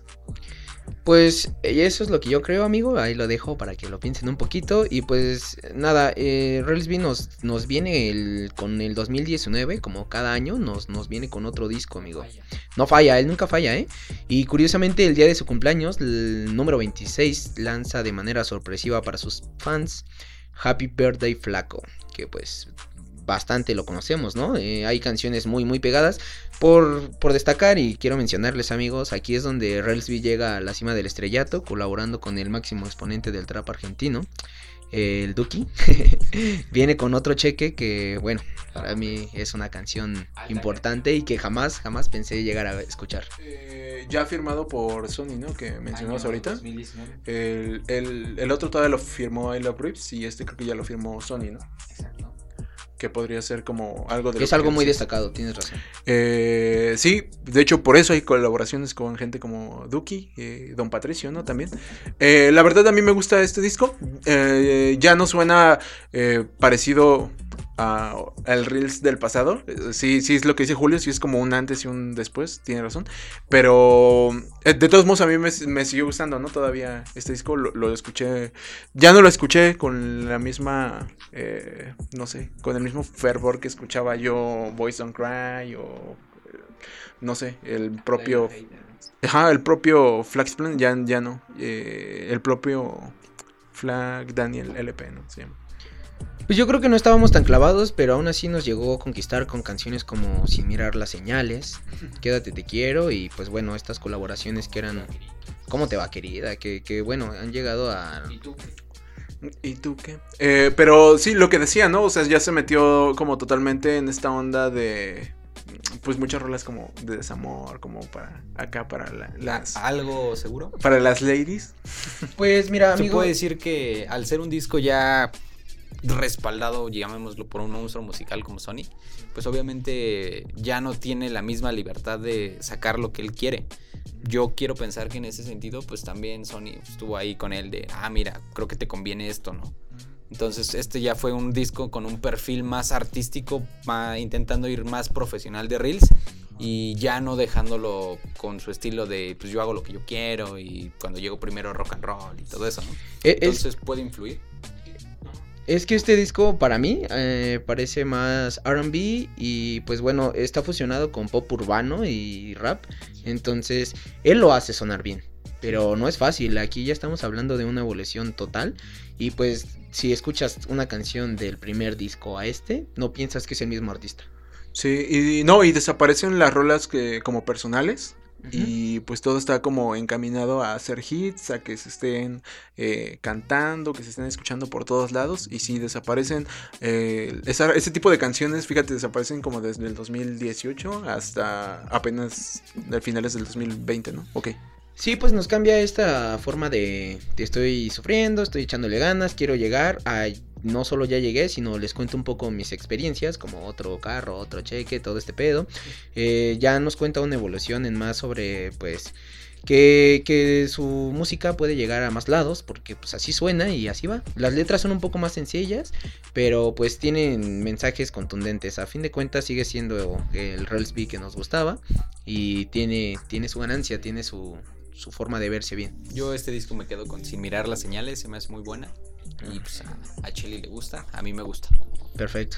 Pues eh, eso es lo que yo creo, amigo. Ahí lo dejo para que lo piensen un poquito. Y pues nada, eh, Railsby nos, nos viene con el 2019, como cada año, nos, nos viene con otro disco, amigo. No falla, él nunca falla, ¿eh? Y curiosamente, el día de su cumpleaños, el número 26, lanza de manera sorpresiva para sus fans Happy Birthday Flaco. Que pues bastante lo conocemos, ¿no? Eh, hay canciones muy, muy pegadas. Por, por destacar y quiero mencionarles amigos, aquí es donde Railsby llega a la cima del estrellato, colaborando con el máximo exponente del trap argentino, el Duki. Viene con otro cheque que, bueno, para mí es una canción importante y que jamás, jamás pensé llegar a escuchar. Eh, ya firmado por Sony, ¿no? Que mencionamos ahorita. El, el- el otro todavía lo firmó I Love Rips y este creo que ya lo firmó Sony, ¿no? Que podría ser como algo de... Es algo muy destacado, tienes razón. Eh, sí, de hecho por eso hay colaboraciones con gente como Duki, eh, Don Patricio, ¿no? También. Eh, la verdad a mí me gusta este disco. Eh, ya no suena eh, parecido al Reels del pasado. Sí, sí es lo que dice Julio, sí es como un antes y un después, tiene razón. Pero eh, de todos modos a mí me, me siguió gustando, ¿no? Todavía este disco lo, lo escuché, ya no lo escuché con la misma, eh, no sé, con el mismo fervor que escuchaba yo Boys Don't Cry o no sé, el propio, ajá, el propio Flag Plan, ya, ya no, eh, el propio Flag Daniel LP, ¿no? Se llama. Pues yo creo que no estábamos tan clavados, pero aún así nos llegó a conquistar con canciones como Sin mirar las señales, Quédate te quiero y pues bueno, estas colaboraciones que eran ¿Cómo te va querida? Que, que bueno, han llegado a... ¿Y tú qué? Eh, pero sí, lo que decía, ¿no? O sea, ya se metió como totalmente en esta onda de. Pues muchas rolas como de desamor, como para acá, para la- las. ¿Algo seguro? Para las ladies. Pues mira, Se amigo... puede decir que al ser un disco ya respaldado, llamémoslo por un monstruo musical como Sony, pues obviamente ya no tiene la misma libertad de sacar lo que él quiere. Yo quiero pensar que en ese sentido, pues también Sony estuvo ahí con él de, ah, mira, creo que te conviene esto, ¿no? Entonces este ya fue un disco con un perfil más artístico, intentando ir más profesional de Reels y ya no dejándolo con su estilo de, pues yo hago lo que yo quiero y cuando llego primero rock and roll y todo eso, ¿no? Eh, es- Entonces puede influir. Es que este disco para mí eh, parece más RB y pues bueno, está fusionado con pop urbano y rap. Entonces, él lo hace sonar bien. Pero no es fácil, aquí ya estamos hablando de una evolución total. Y pues si escuchas una canción del primer disco a este, no piensas que es el mismo artista. Sí, y no, y desaparecen las rolas que como personales. Y pues todo está como encaminado a hacer hits, a que se estén eh, cantando, que se estén escuchando por todos lados. Y sí, desaparecen. eh, esa- ese tipo de canciones, fíjate, desaparecen como desde el 2018 hasta apenas de finales del 2020, ¿no? Ok. Sí, pues nos cambia esta forma de, de estoy sufriendo, estoy echándole ganas, quiero llegar a no solo ya llegué, sino les cuento un poco mis experiencias, como otro carro, otro cheque, todo este pedo. Eh, ya nos cuenta una evolución en más sobre, pues, que, que su música puede llegar a más lados, porque pues así suena y así va. Las letras son un poco más sencillas, pero pues tienen mensajes contundentes. A fin de cuentas sigue siendo el Railsby que nos gustaba y tiene, tiene su ganancia, tiene su, su forma de verse bien. Yo este disco me quedo con Sin mirar las señales, se me hace muy buena. Y pues a, Chelly le gusta, a mí me gusta. Perfecto.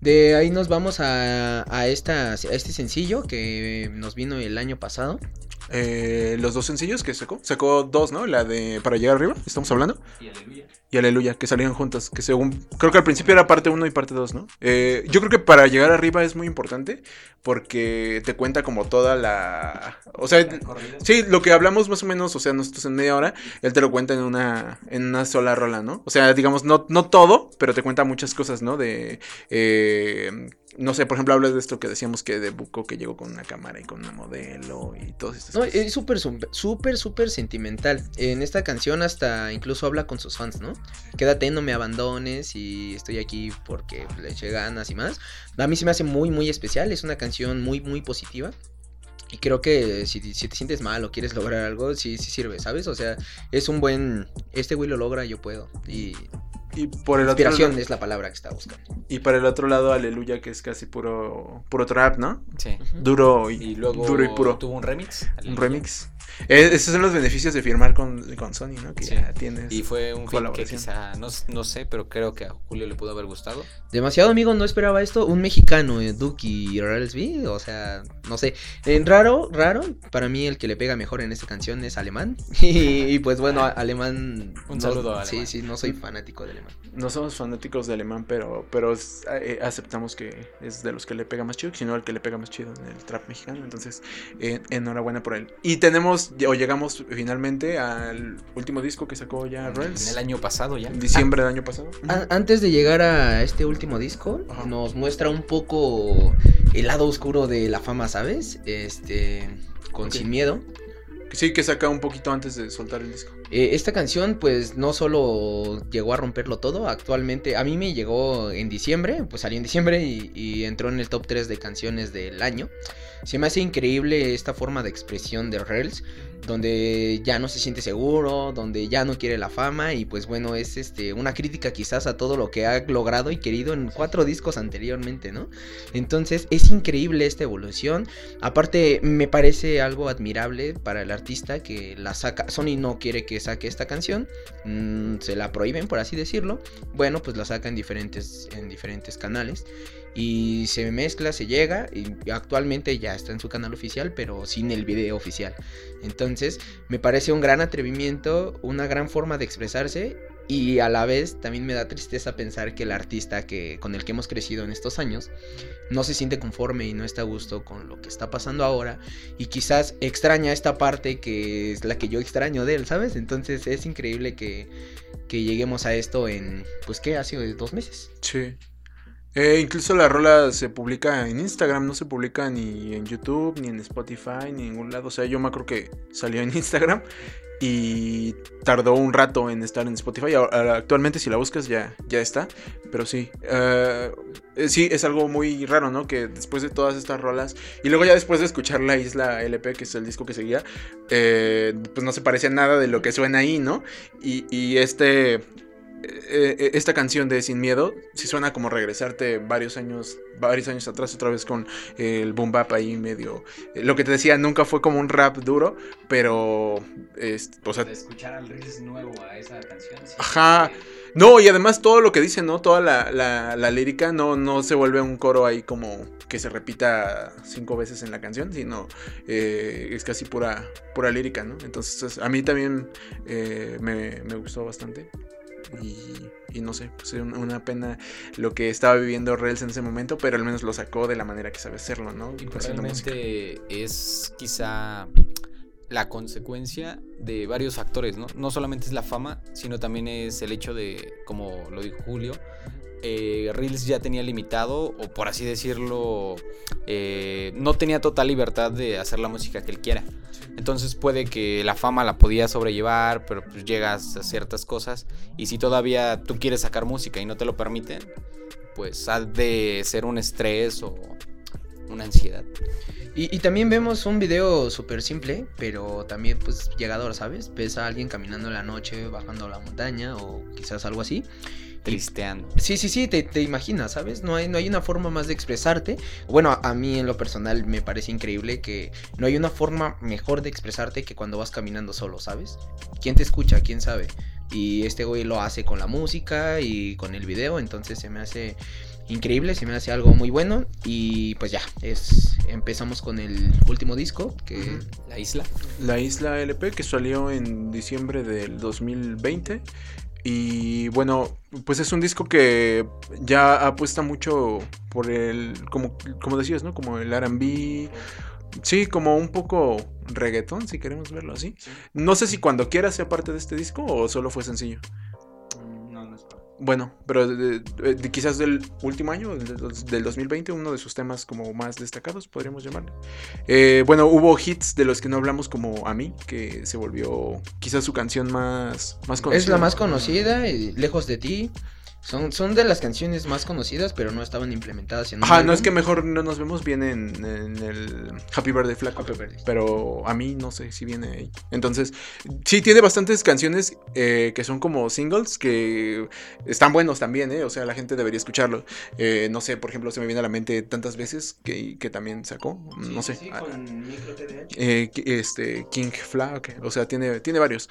De ahí nos vamos a, a, esta, a este sencillo que nos vino el año pasado. Eh, los dos sencillos que sacó. Sacó dos, ¿no? La de Para llegar arriba, estamos hablando. Y aleluya. Y Aleluya, que salían juntas. Que según. Creo que al principio era parte 1 y parte 2, ¿no? Eh, yo creo que para llegar arriba es muy importante. Porque te cuenta como toda la. O sea, sí, lo que hablamos más o menos, o sea, nosotros en media hora, él te lo cuenta en una, en una sola rola, ¿no? O sea, digamos, no, no todo, pero te cuenta muchas cosas, ¿no? De. eh, no sé, por ejemplo, hablas de esto que decíamos que de Buco que llegó con una cámara y con una modelo y todas estas No, es súper, súper, súper, súper sentimental. En esta canción hasta incluso habla con sus fans, ¿no? Quédate, no me abandones y estoy aquí porque le eché ganas y más. A mí se me hace muy, muy especial. Es una canción muy, muy positiva. Y creo que si, si te sientes mal o quieres lograr algo, sí, sí sirve, ¿sabes? O sea, es un buen... Este güey lo logra, yo puedo. Y Y por el otro inspiración lado- es la palabra que está buscando. Y para el otro lado, Aleluya, que es casi puro, puro trap, ¿no? Sí. Duro y, Y luego duro y puro. tuvo un remix. Un Aleluya. remix. Eh, esos son los beneficios de firmar con, con Sony, ¿no? Que Sí. ya tienes. Y fue un film que Colaboración. quizá, no, no sé, pero creo que a Julio le pudo haber gustado. Demasiado amigo, no esperaba esto. Un mexicano, eh, Duki y Relsby, o sea, no sé. En raro, raro, para mí el que le pega mejor en esta canción es alemán. Y, y pues bueno, alemán. Un no- saludo a Sí, Alemán. sí, no soy fanático de alemán. No somos fanáticos de alemán, pero, pero es- eh, aceptamos que es de los que le pega más chido, sino el que le pega más chido en el trap mexicano. Entonces, eh, enhorabuena por él. Y tenemos, o llegamos finalmente al último disco que sacó ya Rels. En el año pasado ya. En diciembre del año pasado. A- antes de llegar a este último disco, Ajá. nos muestra un poco el lado oscuro de la fama, ¿sabes? Este. Con. Sin Miedo. Sí, que saca un poquito antes de soltar el disco. Eh, esta canción, pues no solo llegó a romperlo todo, actualmente a mí me llegó en diciembre, pues salió en diciembre y, y entró en el top 3 de canciones del año. Se me hace increíble esta forma de expresión de Rels, donde ya no se siente seguro, donde ya no quiere la fama y pues bueno, es este una crítica quizás a todo lo que ha logrado y querido en cuatro discos anteriormente, ¿no? Entonces es increíble esta evolución. Aparte, me parece algo admirable para el artista que la saca. Sony no quiere que saque esta canción, mm, se la prohíben, por así decirlo. Bueno, pues la saca en diferentes, en diferentes canales. Y se mezcla, se llega. Y actualmente ya está en su canal oficial, pero sin el video oficial. Entonces, me parece un gran atrevimiento, una gran forma de expresarse. Y a la vez también me da tristeza pensar que el artista que, con el que hemos crecido en estos años no se siente conforme y no está a gusto con lo que está pasando ahora y quizás extraña esta parte que es la que yo extraño de él, ¿sabes? Entonces es increíble que, que lleguemos a esto en, pues, ¿qué? Hace dos meses. Sí. Eh, incluso la rola se publica en Instagram, no se publica ni en YouTube, ni en Spotify, ni en ningún lado. O sea, yo me acuerdo que salió en Instagram y tardó un rato en estar en Spotify. Ahora, Actualmente si la buscas ya, ya está. Pero sí, eh, eh, sí, es algo muy raro, ¿no? Que después de todas estas rolas y luego ya después de escuchar la Isla LP, que es el disco que seguía, eh, pues no se parece a nada de lo que suena ahí, ¿no? Y, y este... eh, eh, esta canción de Sin Miedo sí suena como regresarte varios años varios años atrás otra vez con el boom bap ahí medio eh, lo que te decía nunca fue como un rap duro pero es- o sea escuchar al Reels nuevo a esa canción. Ajá. no y además todo lo que dice no toda la, la- la lírica no no se vuelve un coro ahí como que se repita cinco veces en la canción sino eh, es casi pura pura lírica no entonces es- a mí también eh, me, me gustó bastante y, y no sé, pues una, una pena lo que estaba viviendo Rels en ese momento, pero al menos lo sacó de la manera que sabe hacerlo, ¿no? Y realmente es quizá la consecuencia de varios factores, ¿no? No solamente es la fama, sino también es el hecho de, como lo dijo Julio, eh, Reels ya tenía limitado, o por así decirlo, eh, no tenía total libertad de hacer la música que él quiera. Entonces puede que la fama la podía sobrellevar, pero pues llegas a ciertas cosas y si todavía tú quieres sacar música y no te lo permiten, pues ha de ser un estrés o una ansiedad. Y, también vemos un video súper simple, pero también pues llegador, ¿sabes? Ves a alguien caminando en la noche, bajando la montaña o quizás algo así. Tristeando. Sí, sí, sí, te, te imaginas, ¿sabes? No hay, no hay una forma más de expresarte. Bueno, a, a mí en lo personal me parece increíble que no hay una forma mejor de expresarte que cuando vas caminando solo, ¿sabes? ¿Quién te escucha? ¿Quién sabe? Y este güey lo hace con la música y con el video, entonces se me hace increíble, se me hace algo muy bueno. Y pues ya, es empezamos con el último disco, que Ujú. La isla. La Isla LP que salió en diciembre del 2020. Y bueno, pues es un disco que ya apuesta mucho por el, como, como decías, ¿no? Como el RB. Sí, como un poco reggaetón, si queremos verlo así. No sé si cuando quiera sea parte de este disco o solo fue sencillo. Bueno, pero de- de- de- quizás del último año, del, del 2020, uno de sus temas como más destacados, podríamos llamarle. Eh, bueno, hubo hits de los que no hablamos como A mí, que se volvió quizás su canción más, más conocida. Es la más conocida, y Lejos de ti. Son, son de las canciones más conocidas, pero no estaban implementadas en Ajá, no es que mejor no nos vemos bien en, en el Happy Birthday Flaco. Happy Birthday. Pero a mí no sé si viene ahí. Entonces, sí, tiene bastantes canciones eh, que son como singles que están buenos también, ¿eh? O sea, la gente debería escucharlo. Eh, no sé, por ejemplo, se me viene a la mente tantas veces que, que también sacó. no sé. Ah, eh, ki- este, King Flag, o sea, tiene, tiene varios.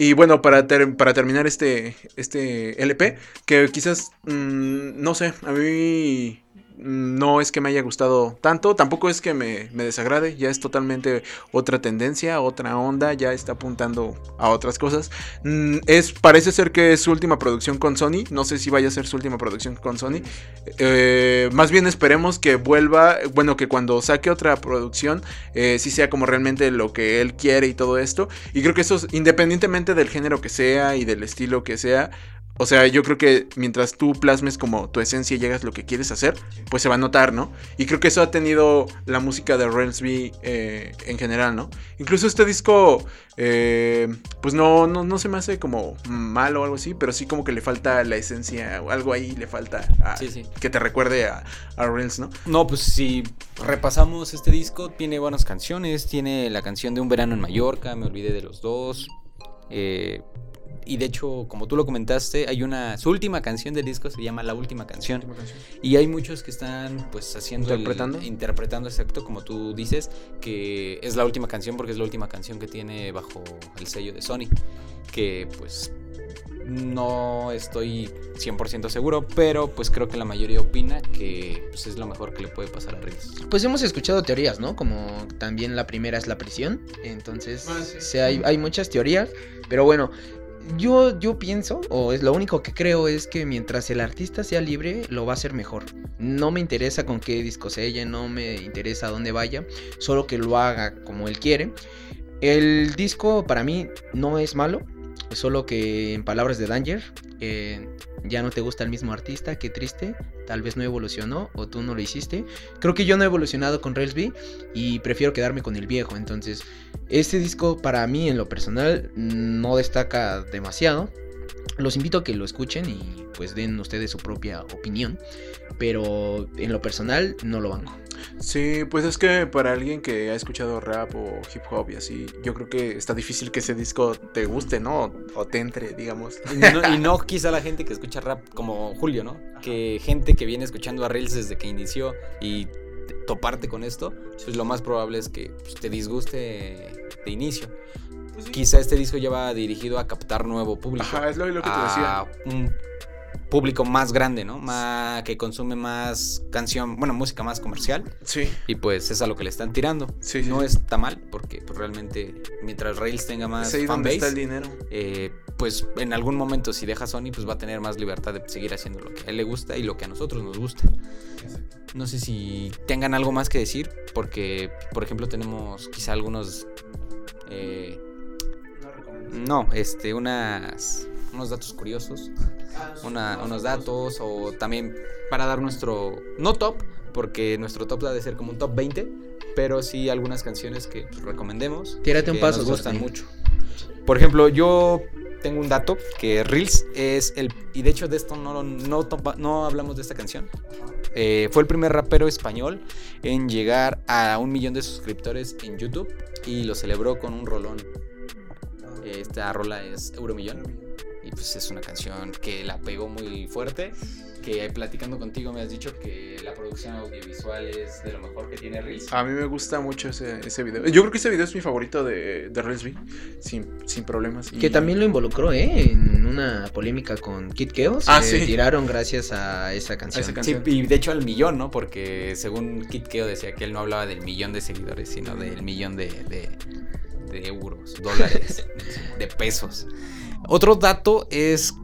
Y bueno, para, ter- para terminar este, este LP, que quizás, mm, no sé, a mí no es que me haya gustado tanto, tampoco es que me, me desagrade, ya es totalmente otra tendencia, otra onda, ya está apuntando a otras cosas. Mm, es, parece ser que es su última producción con Sony, no sé si vaya a ser su última producción con Sony. Eh, más bien esperemos que vuelva, bueno, que cuando saque otra producción, eh, sí sea como realmente lo que él quiere y todo esto. Y creo que eso, es, independientemente del género que sea y del estilo que sea, o sea, yo creo que mientras tú plasmes como tu esencia y llegas a lo que quieres hacer, pues se va a notar, ¿no? Y creo que eso ha tenido la música de Relsby eh, en general, ¿no? Incluso este disco, eh, pues no, no, no se me hace como malo o algo así, pero sí como que le falta la esencia, o algo ahí le falta a- Sí, sí. que te recuerde a, a Rels, ¿no? No, pues si repasamos este disco, tiene buenas canciones. Tiene la canción de Un verano en Mallorca, Me olvidé de los dos. eh, y de hecho, como tú lo comentaste, hay una. Su última canción del disco se llama La última canción. Y hay muchos que están pues haciendo. el- ¿Interpretando? interpretando, exacto, como tú dices, que es la última canción porque es la última canción que tiene bajo el sello de Sony. Que pues no estoy 100% seguro, pero pues creo que la mayoría opina que pues, es lo mejor que le puede pasar a Reels. Pues hemos escuchado teorías, ¿no? Como también la primera es la prisión. Entonces, Ah, sí. sí, hay, hay muchas teorías. Pero bueno, yo, yo pienso, o es lo único que creo, es que mientras el artista sea libre, lo va a hacer mejor. No me interesa con qué disco se ella, no me interesa dónde vaya, solo que lo haga como él quiere. El disco para mí no es malo, solo que en palabras de Danger, eh, ya no te gusta el mismo artista, qué triste, tal vez no evolucionó o tú no lo hiciste. Creo que yo no he evolucionado con Railsby y prefiero quedarme con el viejo, entonces este disco para mí en lo personal no destaca demasiado. Los invito a que lo escuchen y pues den ustedes su propia opinión, pero en lo personal no lo banco. Sí, pues es que para alguien que ha escuchado rap o hip hop y así, yo creo que está difícil que ese disco te guste, ¿no? O, te entre, digamos. Y no, y no quizá la gente que escucha rap como Julio, ¿no? Que gente que viene escuchando a Reels desde que inició y te- toparte con esto, pues lo más probable es que pues, te disguste de inicio. Quizá este disco ya va dirigido a captar nuevo público. Ajá, es lo, lo que te decía. a un público más grande, ¿no? Más, que consume más canción, bueno, música más comercial. Sí, Y pues es a lo que le están tirando. Sí, no sí. está mal, porque pues, realmente mientras Rails tenga más es está el fanbase, dinero. eh, pues en algún momento si deja Sony, pues va a tener más libertad de seguir haciendo lo que a él le gusta y lo que a nosotros nos gusta. No sé si tengan algo más que decir, porque por ejemplo tenemos quizá algunos... eh, no, este, unas, unos datos curiosos, una- unos datos o también para dar nuestro, no top, porque nuestro top ha de ser como un top 20, pero sí algunas canciones que recomendemos. Tírate un que paso, nos gustan mucho. Por ejemplo, yo tengo un dato que Reels es el y de hecho de esto no no, no hablamos de esta canción. Eh, fue el primer rapero español en llegar a un millón de suscriptores en YouTube y lo celebró con un rolón. Esta rola es Euromillón y pues es una canción que la pegó muy fuerte. Que platicando contigo me has dicho que la producción audiovisual es de lo mejor que tiene Reels. A mí me gusta mucho ese, ese video. Yo creo que ese video es mi favorito de, de Relsby, sin, sin problemas. Y- Que también lo involucró, ¿eh? En una polémica con Kid Keo. Se Ah, sí. tiraron gracias a esa canción. esa Sí, canción. y de hecho al millón, ¿no? Porque según Kit Keo decía que él no hablaba del millón de seguidores, sino del millón de, de- de euros, dólares, de pesos. Otro dato es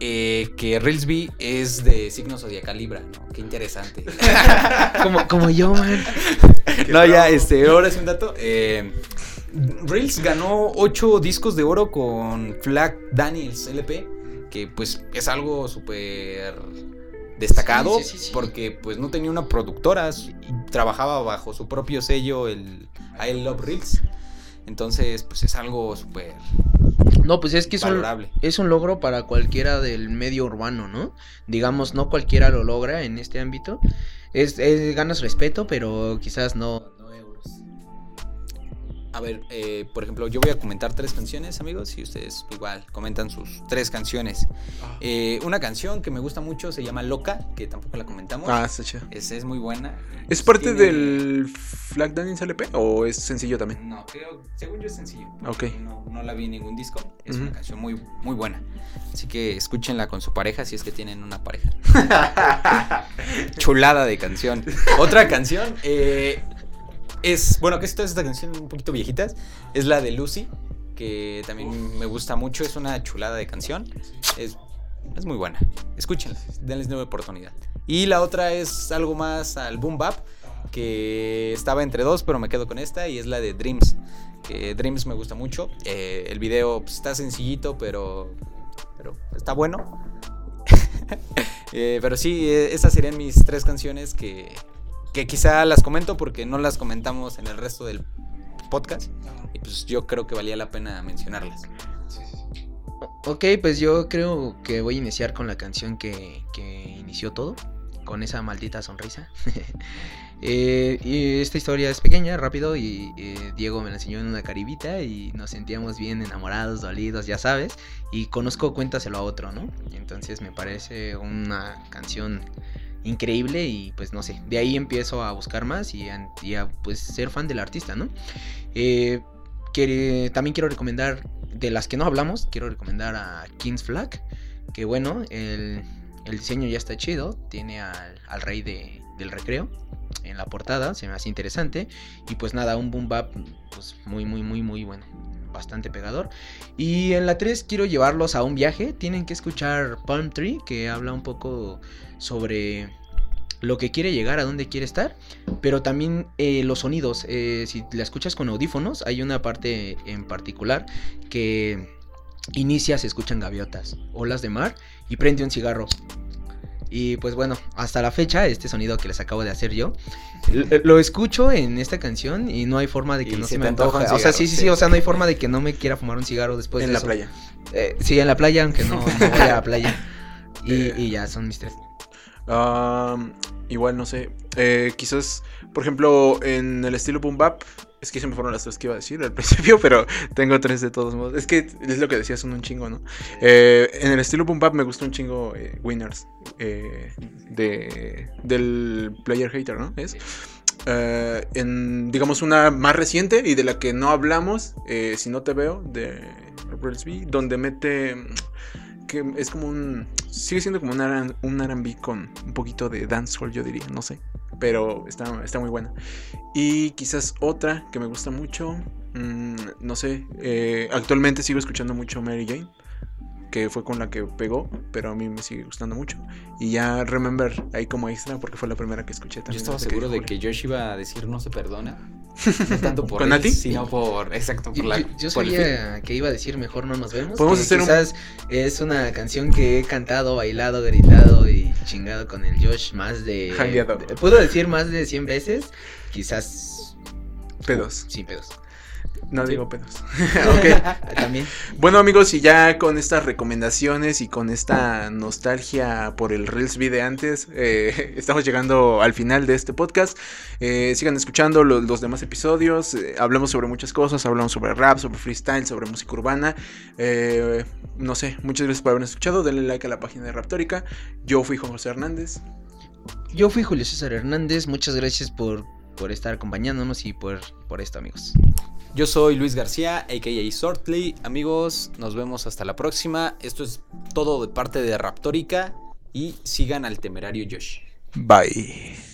eh, que Reelsby es de signo zodiacal Libra, ¿no? Qué interesante. Como, como yo, man. no, ya, este, ahora es un dato. Eh, Reels ganó 8 discos de oro con Flag Daniels LP, que pues es algo súper destacado Sí, sí, sí, porque pues no tenía una productora, trabajaba bajo su propio sello, el I Love Reels. Entonces, pues es algo súper No, pues es que es un, es un logro para cualquiera del medio urbano, ¿no? Digamos, no cualquiera lo logra en este ámbito. Es, es- ganas respeto, pero quizás no. A ver, eh, por ejemplo, yo voy a comentar tres canciones, amigos, y ustedes igual comentan sus tres canciones. Ah. Eh, una canción que me gusta mucho se llama Loca, que tampoco la comentamos. Ah, está chido. Es, es muy buena. ¿Es parte Tiene- del Flag Daniels LP o es sencillo también? No, creo, según yo es sencillo. Ok. No, no la vi en ningún disco. Es Ujú. una canción muy, muy buena. Así que escúchenla con su pareja si es que tienen una pareja. Chulada de canción. Otra canción eh, es, bueno, que todas estas canciones un poquito viejitas. Es la de Lucy, que también me gusta mucho. Es una chulada de canción. Es, es muy buena. Escúchenla, denles nueva oportunidad. Y la otra es algo más al boom bap, que estaba entre dos, pero me quedo con esta y es la de Dreams. Que Dreams me gusta mucho. Eh, el video pues, está sencillito, pero, pero está bueno. Eh, pero sí, eh, esas serían mis tres canciones que, que quizá las comento porque no las comentamos en el resto del podcast. Y pues yo creo que valía la pena mencionarlas. Ok, pues yo creo que voy a iniciar con la canción que, que inició todo, con esa maldita sonrisa. Eh, y esta historia es pequeña, rápido, y eh, Diego me la enseñó en una caribita y nos sentíamos bien enamorados, dolidos, ya sabes, y conozco Cuéntaselo a otro, ¿no? Entonces me parece una canción increíble y pues no sé, de ahí empiezo a buscar más y a, pues ser fan del artista, ¿no? Eh, que, también quiero recomendar, de las que no hablamos, quiero recomendar a King's Flag, que bueno, el, el diseño ya está chido, tiene al, al rey de- del recreo en la portada, se me hace interesante, y pues nada, un boom bap pues muy, muy, muy, muy bueno, bastante pegador. Y en la 3 quiero llevarlos a un viaje, tienen que escuchar Palm Tree, que habla un poco sobre lo que quiere llegar, a dónde quiere estar, pero también eh, los sonidos. eh, si la escuchas con audífonos, hay una parte en particular que inicia, se escuchan gaviotas, olas de mar y prende un cigarro. Y pues bueno, hasta la fecha, este sonido que les acabo de hacer yo, lo escucho en esta canción y no hay forma de que Y no se se, me antoje. O sea, sí, sí, sí. o sea, no hay forma de que no me quiera fumar un cigarro después en de la eso. playa. Eh, sí, en la playa, aunque no, no vaya a la playa. Y, Eh. y ya son mis tres. Igual, no sé. eh, quizás, por ejemplo, en el estilo boom bap. Es que se me fueron las tres que iba a decir al principio, pero tengo tres de todos modos. Es que es lo que decía, son un chingo, ¿no? Eh, en el estilo boom bap me gusta un chingo eh, Winners. eh, de, del Player Hater, ¿no? Es. En, digamos, una más reciente y de la que no hablamos, si no te veo, de Reelsby, donde mete que es como un. Sigue siendo como un, un RB con un poquito de dancehall, yo diría, no sé. Pero está, está muy buena. Y quizás otra que me gusta mucho. mm, no sé. eh, actualmente sigo escuchando mucho Mary Jane. Que fue con la que pegó. Pero a mí me sigue gustando mucho. Y ya Remember ahí como extra. Porque fue la primera que escuché Yo también. estaba desde que seguro de que Josh iba a decir no se perdona. No tanto por ¿Con él, Nati? sino por. Exacto, por Yo, la. yo- yo por sabía que iba a decir mejor no nos vemos. Podemos hacer un- quizás es una canción que he cantado, bailado, gritado y chingado con el Josh más de. Jangueado. de- Puedo decir más de 100 veces. Quizás. Pedos. Sin pedos. No Sí. digo pedos. ok. También. Bueno amigos, y ya con estas recomendaciones y con esta nostalgia por el Reelsby de antes, eh, estamos llegando al final de este podcast. Eh, sigan escuchando lo- los demás episodios. eh, hablamos sobre muchas cosas, hablamos sobre rap, sobre freestyle, sobre música urbana. No sé, muchas gracias por habernos escuchado. Denle like a la página de Raptórica. Yo fui Juan José Hernández. Yo fui Julio César Hernández. Muchas gracias por por estar acompañándonos y por, por esto, amigos. Yo soy Luis García, a.k.a. Sortley. Amigos, nos vemos hasta la próxima. Esto es todo de parte de Raptórica y sigan al temerario Josh. Bye.